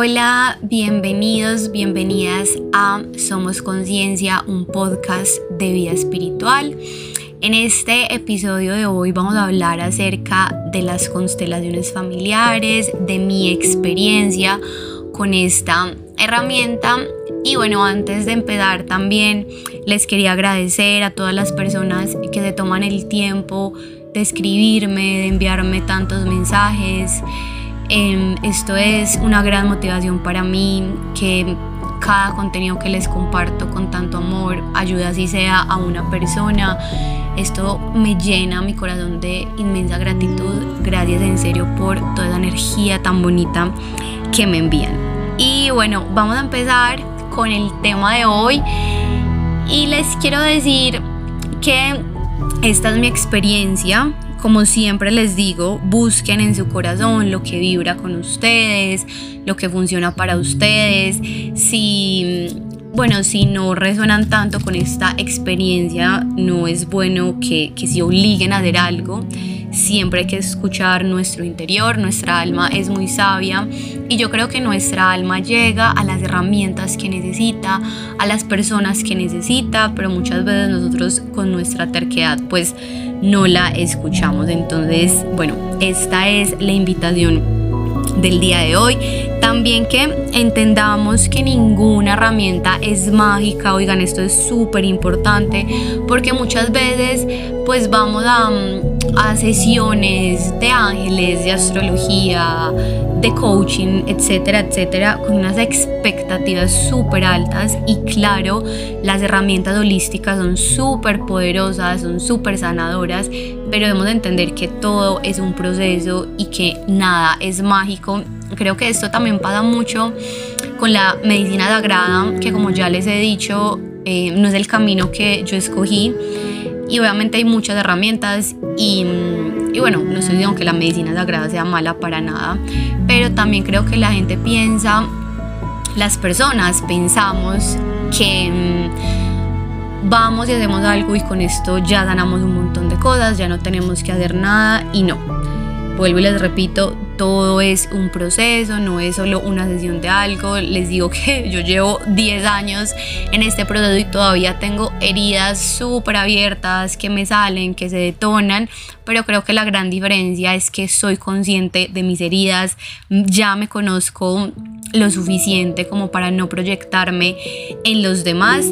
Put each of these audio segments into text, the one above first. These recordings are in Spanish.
Hola, bienvenidos, bienvenidas a Somos Conciencia, un podcast de vida espiritual. En este episodio de hoy vamos a hablar acerca de las constelaciones familiares, de mi experiencia con esta herramienta. Y bueno, antes de empezar también les quería agradecer a todas las personas que se toman el tiempo de escribirme, de enviarme tantos mensajes. Em, esto es una gran motivación para mí que cada contenido que les comparto con tanto amor ayuda así sea a una persona. Esto me llena mi corazón de inmensa gratitud. Gracias en serio por toda esa energía tan bonita que me envían. Y bueno, vamos a empezar con el tema de hoy. Y les quiero decir que esta es mi experiencia como siempre les digo, busquen en su corazón lo que vibra con ustedes, lo que funciona para ustedes. Si, bueno, si no resuenan tanto con esta experiencia, no es bueno que, que se obliguen a hacer algo. Siempre hay que escuchar nuestro interior, nuestra alma es muy sabia y yo creo que nuestra alma llega a las herramientas que necesita, a las personas que necesita, pero muchas veces nosotros con nuestra terquedad pues no la escuchamos. Entonces, bueno, esta es la invitación del día de hoy. También que entendamos que ninguna herramienta es mágica. Oigan, esto es súper importante porque muchas veces pues vamos a, a sesiones de ángeles, de astrología, de coaching, etcétera, etcétera, con unas expectativas súper altas y claro, las herramientas holísticas son súper poderosas, son súper sanadoras, pero debemos entender que todo es un proceso y que nada es mágico. Creo que esto también pasa mucho con la medicina sagrada, que como ya les he dicho, eh, no es el camino que yo escogí y obviamente hay muchas herramientas y, bueno, no estoy diciendo que la medicina sagrada sea mala para nada, pero también creo que la gente piensa, las personas pensamos que mm, vamos y hacemos algo y con esto ya ganamos un montón de cosas, ya no tenemos que hacer nada y no. Vuelvo y les repito, todo es un proceso, no es solo una sesión de algo. Les digo que yo llevo 10 años en este proceso y todavía tengo heridas súper abiertas que me salen, que se detonan, pero creo que la gran diferencia es que soy consciente de mis heridas, ya me conozco lo suficiente como para no proyectarme en los demás.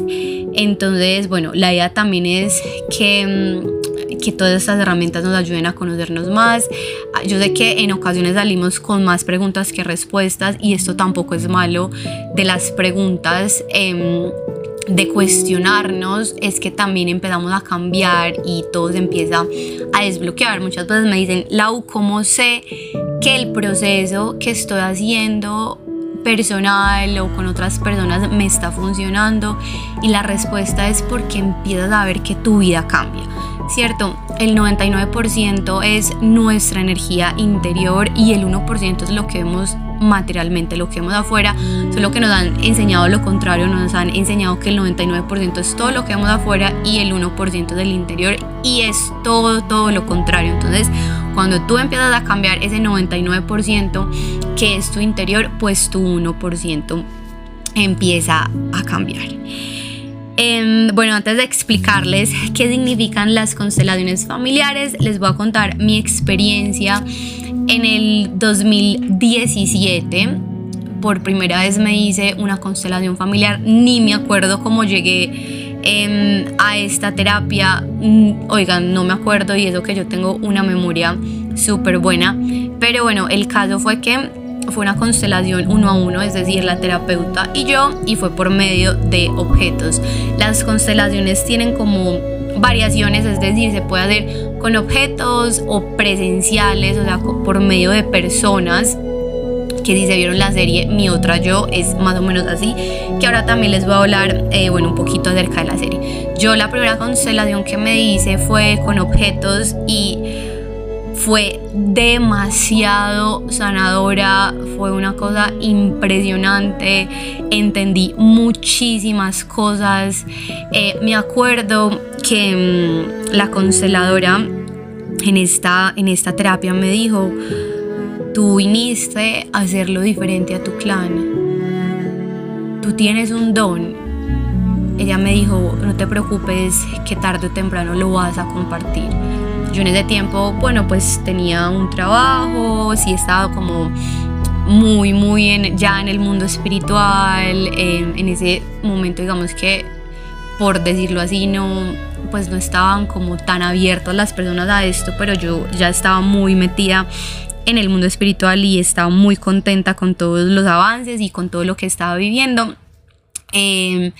Entonces, bueno, la idea también es que mm, que todas estas herramientas nos ayuden a conocernos más. Ah, yo sé que en ocasiones salimos con más preguntas que respuestas y esto tampoco es malo de las preguntas. Em, de cuestionarnos es que también empezamos a cambiar y todo se empieza a desbloquear. Muchas veces me dicen, Lau, ¿cómo sé que el proceso que estoy haciendo personal o con otras personas me está funcionando? Y la respuesta es porque empiezas a ver que tu vida cambia. ¿cierto? El 99% es nuestra energía interior y el 1% es lo que vemos materialmente, lo que vemos afuera, solo que nos han enseñado lo contrario, nos han enseñado que el 99% es todo lo que vemos afuera y el 1% del interior y es todo, todo lo contrario. Entonces, cuando tú empiezas a cambiar ese 99% que es tu interior, pues tu 1% empieza a cambiar. Em, bueno, antes de explicarles qué significan las constelaciones familiares, les voy a contar mi experiencia en el 2017. Por primera vez me hice una constelación familiar, ni me acuerdo cómo llegué em, a esta terapia. Mm, oigan, no me acuerdo y eso que yo tengo una memoria súper buena. Pero bueno, el caso fue que fue una constelación uno a uno, es decir, la terapeuta y yo, y fue por medio de objetos. Las constelaciones tienen como variaciones, es decir, se puede hacer con objetos o presenciales, o sea, por medio de personas que si se vieron la serie Mi Otra Yo es más o menos así, que ahora también les voy a hablar, eh, bueno, un poquito acerca de la serie. Yo la primera constelación que me hice fue con objetos y fue demasiado sanadora, fue una cosa impresionante, entendí muchísimas cosas. Eh, me acuerdo que mm, la consteladora en esta, en esta terapia me dijo, tú viniste a hacerlo diferente a tu clan. Tú tienes un don. Ella me dijo, no te preocupes que tarde o temprano lo vas a compartir. Yo en ese tiempo, bueno, pues tenía un trabajo, sí estaba como muy, muy en, ya en el mundo espiritual. En ese momento, digamos que, por decirlo así, no, pues no estaban como tan abiertas las personas a esto, pero yo ya estaba muy metida en el mundo espiritual y estaba muy contenta con todos los avances y con todo lo que estaba viviendo. Eh,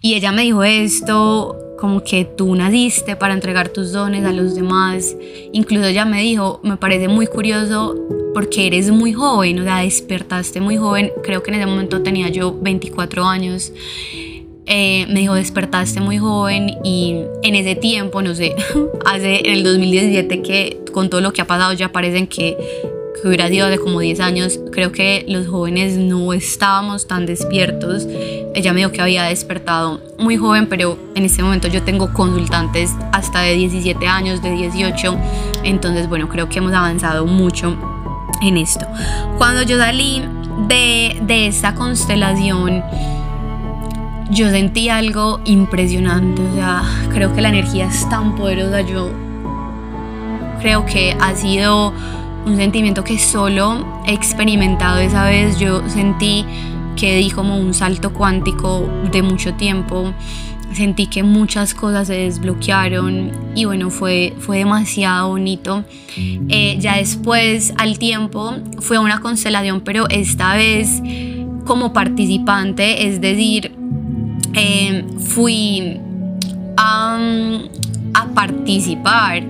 y ella me dijo esto, como que tú naciste para entregar tus dones a los demás. Incluso ella me dijo, me parece muy curioso porque eres muy joven, o sea, despertaste muy joven. Creo que en ese momento tenía yo 24 años. Eh, me dijo, despertaste muy joven y en ese tiempo, no sé, hace en el 2017 que con todo lo que ha pasado ya parecen que que hubiera sido de como 10 años, creo que los jóvenes no estábamos tan despiertos. Ella me dijo que había despertado muy joven, pero en este momento yo tengo consultantes hasta de 17 años, de 18, entonces bueno, creo que hemos avanzado mucho en esto. Cuando yo salí de, de esta constelación, yo sentí algo impresionante, o sea, creo que la energía es tan poderosa, yo creo que ha sido un sentimiento que solo he experimentado esa vez. Yo sentí que di como un salto cuántico de mucho tiempo. Sentí que muchas cosas se desbloquearon y bueno, fue, fue demasiado bonito. Eh, ya después, al tiempo, fue una constelación, pero esta vez como participante, es decir, eh, fui a, a participar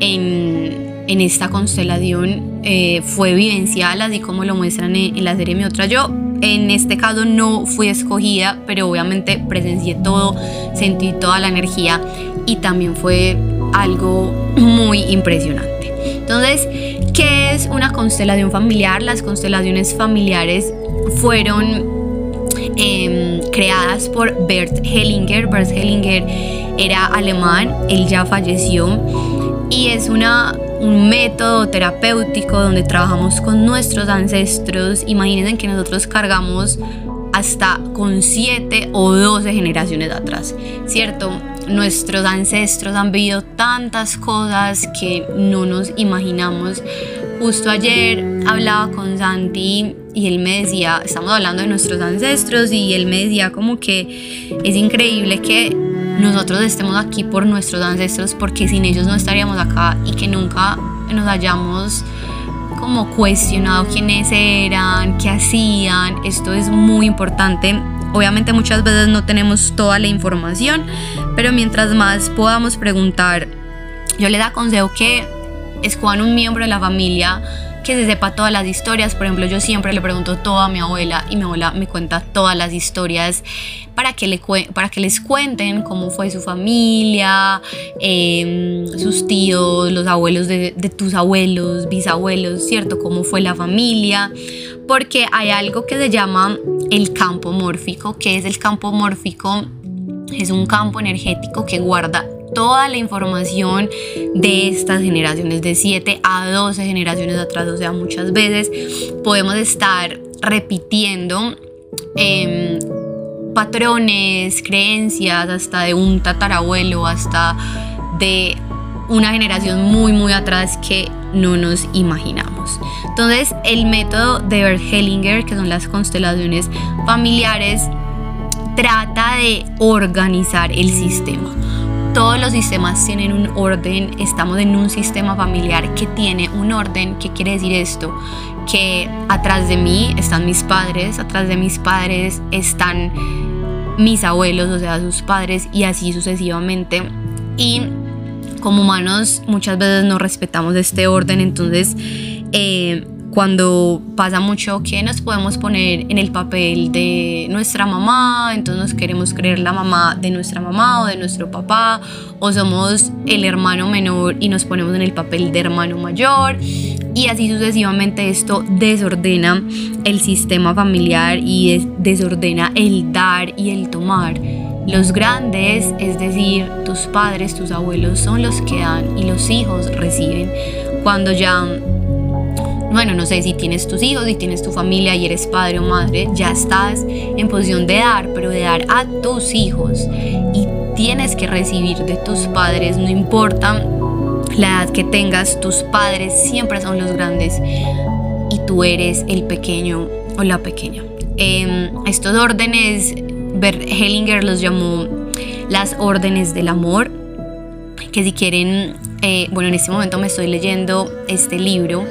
en, en esta constelación eh, fue vivencial, así como lo muestran en, la serie Mi Otra Yo. En este caso no fui escogida, pero obviamente presencié todo, sentí toda la energía y también fue algo muy impresionante. Entonces, ¿qué es una constelación familiar? Las constelaciones familiares fueron em, creadas por Bert Hellinger. Bert Hellinger era alemán, él ya falleció y es una un método terapéutico donde trabajamos con nuestros ancestros. Imagínense que nosotros cargamos hasta con 7 o 12 generaciones atrás, ¿cierto? Nuestros ancestros han vivido tantas cosas que no nos imaginamos. Justo ayer hablaba con Santi y él me decía, estamos hablando de nuestros ancestros y él me decía como que es increíble que nosotros estemos aquí por nuestros ancestros porque sin ellos no estaríamos acá y que nunca nos hayamos como cuestionado quiénes eran, qué hacían. Esto es muy importante. Obviamente muchas veces no tenemos toda la información, pero mientras más podamos preguntar, yo les aconsejo que escojan un miembro de la familia que se sepa todas las historias. Por ejemplo, yo siempre le pregunto todo a mi abuela y mi abuela me cuenta todas las historias para que, le, para que les cuenten cómo fue su familia, em, sus tíos, los abuelos de, de tus abuelos, bisabuelos, ¿cierto? Cómo fue la familia. Porque hay algo que se llama el campo mórfico. que es el campo mórfico? Es un campo energético que guarda toda la información de estas generaciones, de 7 a 12 generaciones atrás. O sea, muchas veces podemos estar repitiendo em, patrones, creencias, hasta de un tatarabuelo, hasta de una generación muy, muy atrás que no nos imaginamos. Entonces, el método de Bert Hellinger, que son las constelaciones familiares, trata de organizar el sistema todos los sistemas tienen un orden, estamos en un sistema familiar que tiene un orden. ¿Qué quiere decir esto? Que atrás de mí están mis padres, atrás de mis padres están mis abuelos, o sea, sus padres y así sucesivamente. Y como humanos muchas veces no respetamos este orden, entonces eh, cuando pasa mucho que nos podemos poner en el papel de nuestra mamá, entonces nos queremos creer la mamá de nuestra mamá o de nuestro papá, o somos el hermano menor y nos ponemos en el papel de hermano mayor, y así sucesivamente esto desordena el sistema familiar y desordena el dar y el tomar. Los grandes, es decir, tus padres, tus abuelos, son los que dan y los hijos reciben. Cuando ya bueno, no sé si tienes tus hijos, si tienes tu familia y eres padre o madre, ya estás en posición de dar, pero de dar a tus hijos y tienes que recibir de tus padres, no importa la edad que tengas, tus padres siempre son los grandes y tú eres el pequeño o la pequeña. Em, estos órdenes, Bert Hellinger los llamó las órdenes del amor, que si quieren, eh, bueno, en este momento me estoy leyendo este libro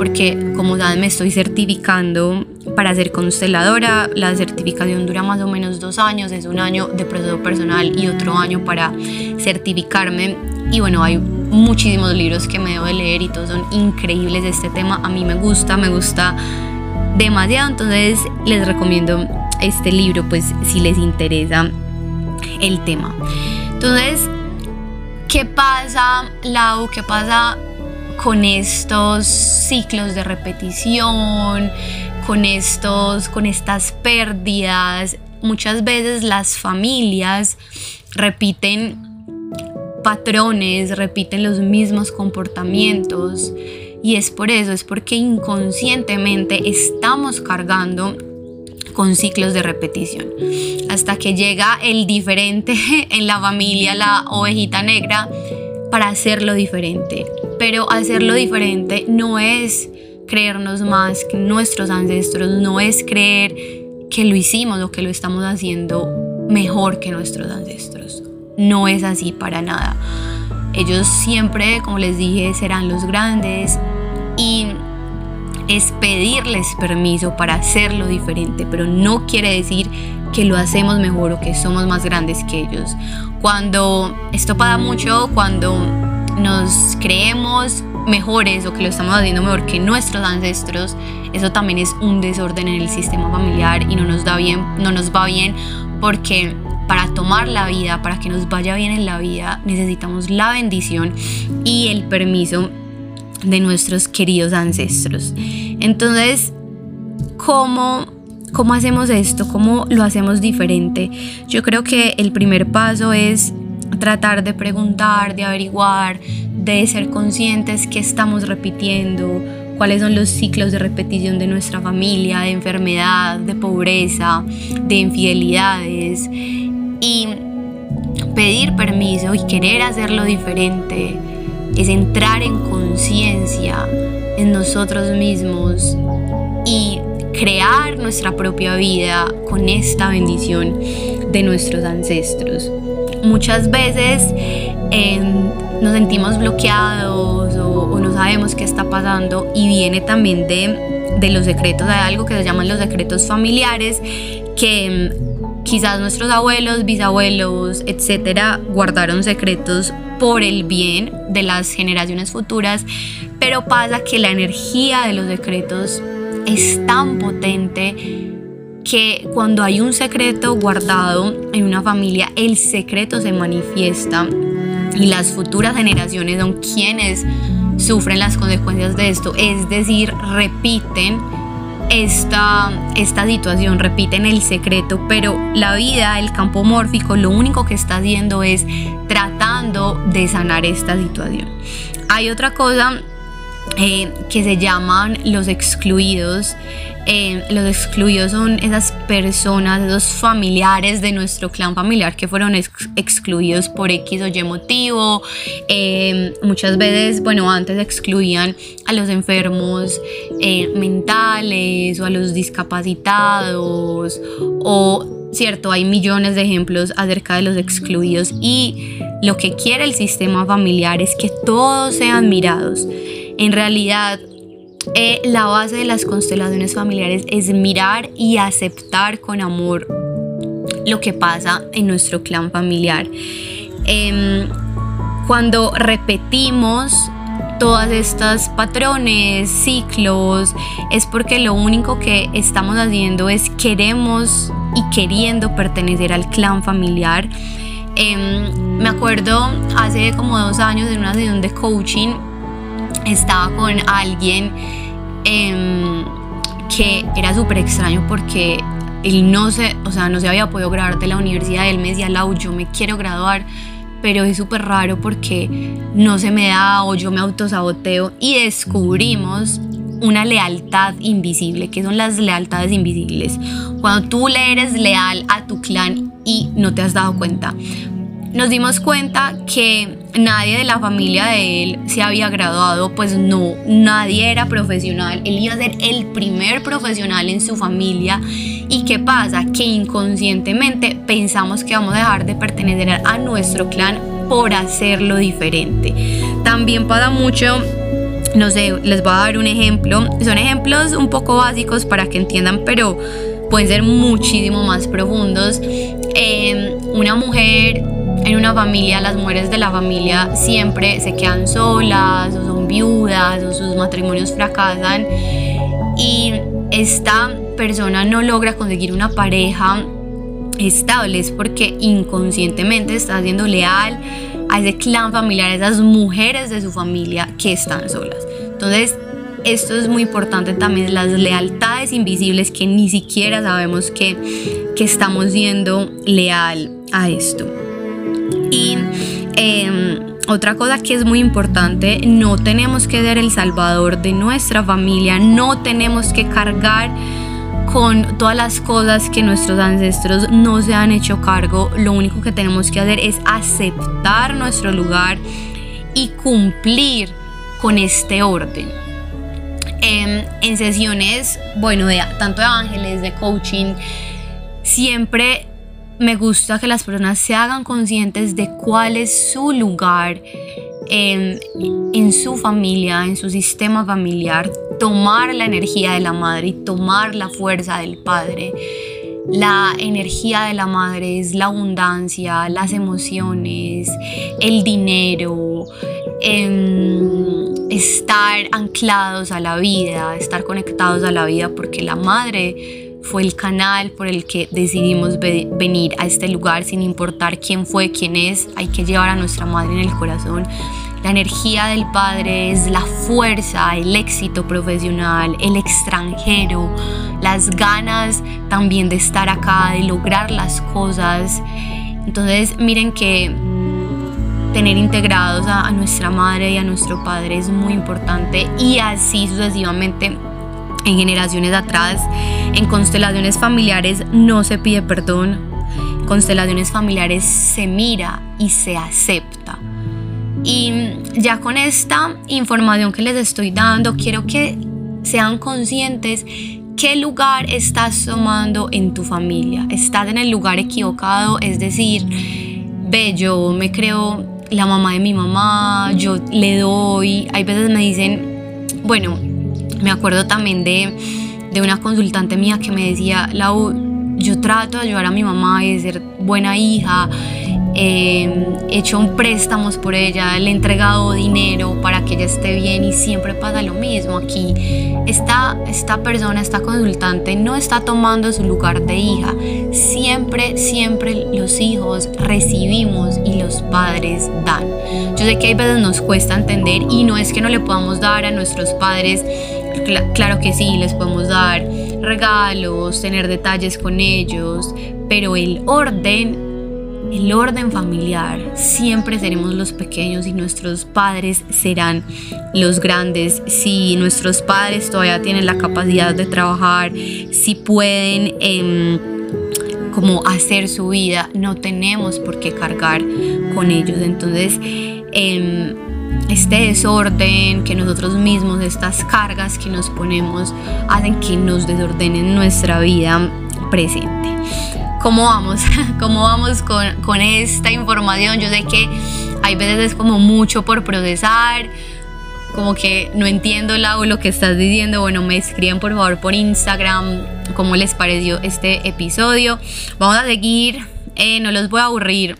porque como saben me estoy certificando para ser consteladora. La certificación dura más o menos dos años, es un año de proceso personal y otro año para certificarme. Y bueno, hay muchísimos libros que me debo de leer y todos son increíbles de este tema. A mí me gusta, me gusta demasiado, entonces les recomiendo este libro pues si les interesa el tema. Entonces, ¿qué pasa, Lau? ¿Qué pasa con estos ciclos de repetición, con estos, con estas pérdidas. Muchas veces las familias repiten patrones, repiten los mismos comportamientos y es por eso, es porque inconscientemente estamos cargando con ciclos de repetición. Hasta que llega el diferente en la familia, la ovejita negra, para hacerlo diferente. Pero hacerlo diferente no es creernos más que nuestros ancestros, no es creer que lo hicimos o que lo estamos haciendo mejor que nuestros ancestros. No es así para nada. Ellos siempre, como les dije, serán los grandes y es pedirles permiso para hacerlo diferente, pero no quiere decir que lo hacemos mejor o que somos más grandes que ellos. Cuando esto pasa mucho, cuando nos creemos mejores o que lo estamos haciendo mejor que nuestros ancestros, eso también es un desorden en el sistema familiar y no nos da bien, no nos va bien porque para tomar la vida, para que nos vaya bien en la vida, necesitamos la bendición y el permiso de nuestros queridos ancestros. Entonces, ¿cómo, ¿cómo hacemos esto? ¿Cómo lo hacemos diferente? Yo creo que el primer paso es tratar de preguntar, de averiguar, de ser conscientes que estamos repitiendo, cuáles son los ciclos de repetición de nuestra familia, de enfermedad, de pobreza, de infidelidades y pedir permiso y querer hacerlo diferente es entrar en conciencia en nosotros mismos y crear nuestra propia vida con esta bendición de nuestros ancestros. Muchas veces em, nos sentimos bloqueados o, no sabemos qué está pasando y viene también de, de los secretos, hay algo que se llaman los secretos familiares que em, quizás nuestros abuelos, bisabuelos, etcétera, guardaron secretos por el bien de las generaciones futuras, pero pasa que la energía de los secretos es tan potente que cuando hay un secreto guardado en una familia, el secreto se manifiesta y las futuras generaciones son quienes sufren las consecuencias de esto, es decir, repiten esta, esta situación, repiten el secreto, pero la vida, el campo mórfico, lo único que está haciendo es tratando de sanar esta situación. Hay otra cosa eh, que se llaman los excluidos. Eh, los excluidos son esas personas, esos familiares de nuestro clan familiar que fueron excluidos por X o Y motivo. Eh, muchas veces, bueno, antes excluían a los enfermos mentales o a los discapacitados o cierto, hay millones de ejemplos acerca de los excluidos y lo que quiere el sistema familiar es que todos sean mirados en realidad, eh, la base de las constelaciones familiares es mirar y aceptar con amor lo que pasa en nuestro clan familiar. Em, cuando repetimos todas estas patrones, ciclos, es porque lo único que estamos haciendo es queremos y queriendo pertenecer al clan familiar. Em, me acuerdo hace como dos años en una sesión de coaching estaba con alguien em, que era súper extraño porque él no se, o sea, no se había podido graduar de la universidad. Él me decía, Lau, yo me quiero graduar, pero es súper raro porque no se me da o yo me autosaboteo. Y descubrimos una lealtad invisible. ¿Qué son las lealtades invisibles? Cuando tú le eres leal a tu clan y no te has dado cuenta. Nos dimos cuenta que nadie de la familia de él se había graduado, pues no, nadie era profesional. Él iba a ser el primer profesional en su familia. ¿Y qué pasa? Que inconscientemente pensamos que vamos a dejar de pertenecer a nuestro clan por hacerlo diferente. También pasa mucho no sé, les voy a dar un ejemplo. Son ejemplos un poco básicos para que entiendan, pero pueden ser muchísimo más profundos. Em, una mujer en una familia, las mujeres de la familia siempre se quedan solas o son viudas o sus matrimonios fracasan y esta persona no logra conseguir una pareja estable es porque inconscientemente está siendo leal a ese clan familiar, a esas mujeres de su familia que están solas. Entonces, esto es muy importante también, las lealtades invisibles que ni siquiera sabemos que, que estamos siendo leal a esto. Y em, otra cosa que es muy importante, no tenemos que ser el salvador de nuestra familia, no tenemos que cargar con todas las cosas que nuestros ancestros no se han hecho cargo. Lo único que tenemos que hacer es aceptar nuestro lugar y cumplir con este orden. Em, en, sesiones, bueno, de, tanto de ángeles, de coaching, siempre me gusta que las personas se hagan conscientes de cuál es su lugar en, su familia, en su sistema familiar, tomar la energía de la madre y tomar la fuerza del padre. La energía de la madre es la abundancia, las emociones, el dinero, em, estar anclados a la vida, estar conectados a la vida, porque la madre fue el canal por el que decidimos venir a este lugar sin importar quién fue, quién es. Hay que llevar a nuestra madre en el corazón. La energía del padre es la fuerza, el éxito profesional, el extranjero, las ganas también de estar acá, de lograr las cosas. Entonces miren que tener integrados a, a nuestra madre y a nuestro padre es muy importante y así sucesivamente en generaciones atrás. En constelaciones familiares no se pide perdón. Constelaciones familiares se mira y se acepta. Y ya con esta información que les estoy dando, quiero que sean conscientes qué lugar estás tomando en tu familia. Estás en el lugar equivocado, es decir, ve, yo me creo la mamá de mi mamá, yo le doy, hay veces me dicen, bueno, me acuerdo también de, de una consultante mía que me decía, Lau, yo trato de ayudar a mi mamá y de ser buena hija, eh, he hecho préstamos por ella, le he entregado dinero para que ella esté bien y siempre pasa lo mismo. Aquí esta, esta persona, esta consultante no está tomando su lugar de hija. Siempre, siempre los hijos recibimos y los padres dan. Yo sé que hay veces nos cuesta entender y no es que no le podamos dar a nuestros padres claro que sí, les podemos dar regalos, tener detalles con ellos, pero el orden, el orden familiar, siempre seremos los pequeños y nuestros padres serán los grandes. Si nuestros padres todavía tienen la capacidad de trabajar, si pueden... Em, como hacer su vida, no tenemos por qué cargar con ellos. Entonces, eh, este desorden que nosotros mismos, estas cargas que nos ponemos, hacen que nos desordenen nuestra vida presente. ¿Cómo vamos? ¿Cómo vamos con, con esta información? Yo sé que hay veces es como mucho por procesar, como que no entiendo Lau lo que estás diciendo, bueno, me escriben por favor por Instagram cómo les pareció este episodio. Vamos a seguir, eh, no los voy a aburrir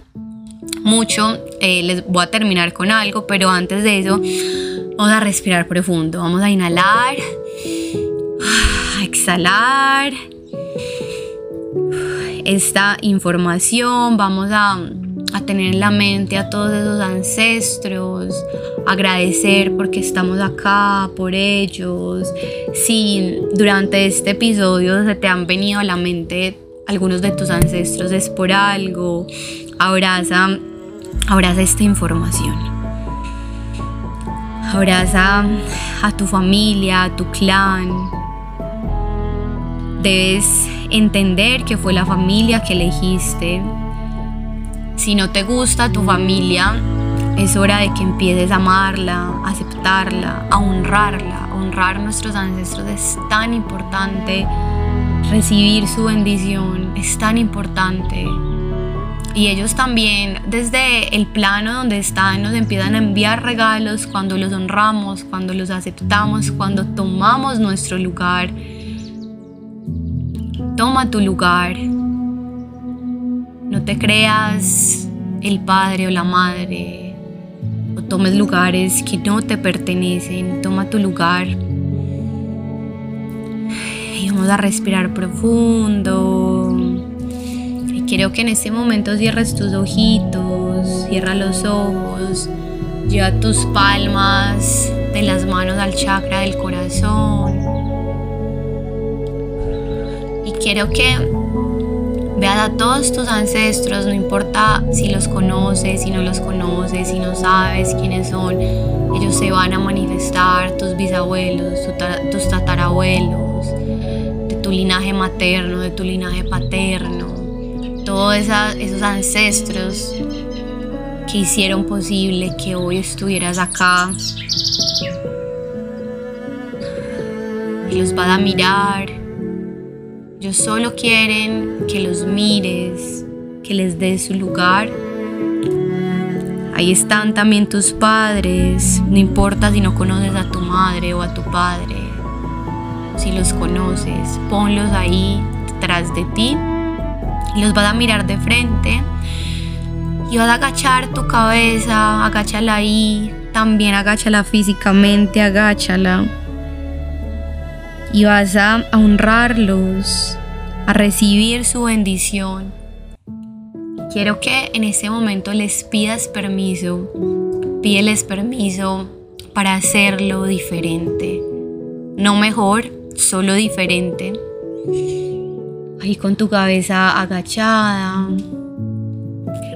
mucho. Eh, les voy a terminar con algo, pero antes de eso vamos a respirar profundo. Vamos a inhalar, exhalar esta información. Vamos a, a tener en la mente a todos esos ancestros, agradecer porque estamos acá por ellos. Si durante este episodio se te han venido a la mente algunos de tus ancestros es por algo. Abraza Abraza esta información. Abraza a tu familia, a tu clan. Debes entender que fue la familia que elegiste. Si no te gusta tu familia, es hora de que empieces a amarla, a aceptarla, a honrarla. Honrar a nuestros ancestros es tan importante. Recibir su bendición es tan importante. Y ellos también, desde el plano donde están, nos empiezan a enviar regalos cuando los honramos, cuando los aceptamos, cuando tomamos nuestro lugar. Toma tu lugar. No te creas el padre o la madre tomes lugares que no te pertenecen, toma tu lugar. Vamos a respirar profundo. Quiero que en este momento cierres tus ojitos, cierra los ojos, lleva tus palmas de las manos al chakra del corazón. Y quiero que Veas a todos tus ancestros, no importa si los conoces, si no los conoces, si no sabes quiénes son, ellos se van a manifestar, tus bisabuelos, tus tatarabuelos, tu linaje materno, de tu linaje paterno, todos esos ancestros que hicieron posible que hoy estuvieras acá. Y los vas a mirar ellos solo quieren que los mires, que les des su lugar. Ahí están también tus padres, no importa si no conoces a tu madre o a tu padre. Si los conoces, ponlos ahí detrás de ti los vas a mirar de frente y vas a agachar tu cabeza, agáchala ahí, también agáchala físicamente, agáchala y vas a honrarlos, a recibir su bendición. Quiero que en este momento les pidas permiso, pídeles permiso para hacerlo diferente. No mejor, solo diferente. Ahí con tu cabeza agachada,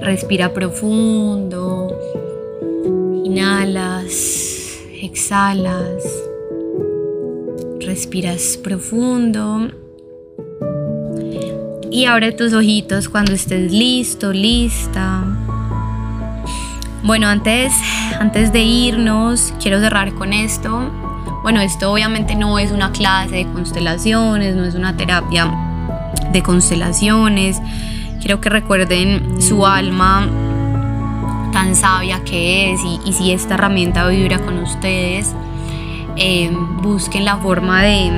respira profundo, inhalas, exhalas. Respiras profundo. Y abre tus ojitos cuando estés listo, lista. Bueno, antes, antes de irnos, quiero cerrar con esto. Bueno, esto obviamente no es una clase de constelaciones, no es una terapia de constelaciones. Quiero que recuerden su alma tan sabia que es y, si esta herramienta vibra con ustedes, eh, busquen la forma de,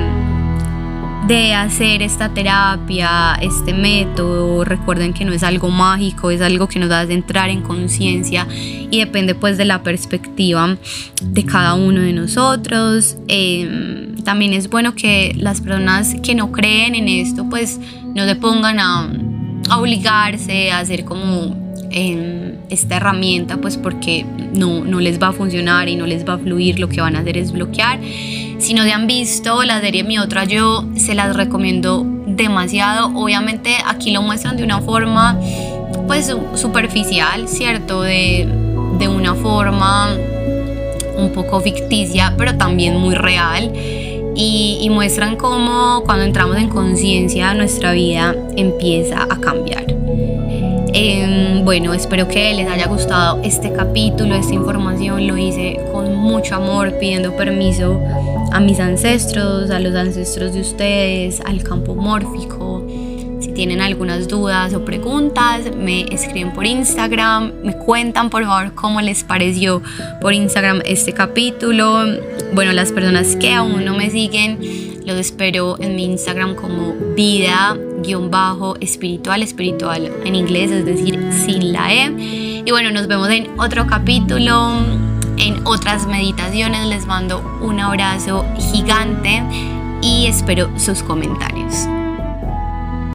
de hacer esta terapia, este método. Recuerden que no es algo mágico, es algo que nos hace entrar en conciencia y depende pues de la perspectiva de cada uno de nosotros. Eh, también es bueno que las personas que no creen en esto pues no se pongan a obligarse a hacer como esta herramienta pues porque no, no les va a funcionar y no les va a fluir, lo que van a hacer es bloquear. Si no se han visto la serie Mi Otra Yo, se las recomiendo demasiado. Obviamente aquí lo muestran de una forma pues superficial, ¿cierto? De, de una forma un poco ficticia, pero también muy real. Y, y, muestran cómo cuando entramos en conciencia nuestra vida empieza a cambiar. Em, bueno, espero que les haya gustado este capítulo, esta información. Lo hice con mucho amor, pidiendo permiso a mis ancestros, a los ancestros de ustedes, al campo mórfico. Si tienen algunas dudas o preguntas, me escriben por Instagram, me cuentan por favor cómo les pareció por Instagram este capítulo. Bueno, las personas que aún no me siguen, los espero en mi Instagram como vida-espiritual, espiritual en inglés, es decir, sin la E. Y bueno, nos vemos en otro capítulo, en otras meditaciones. Les mando un abrazo gigante y espero sus comentarios.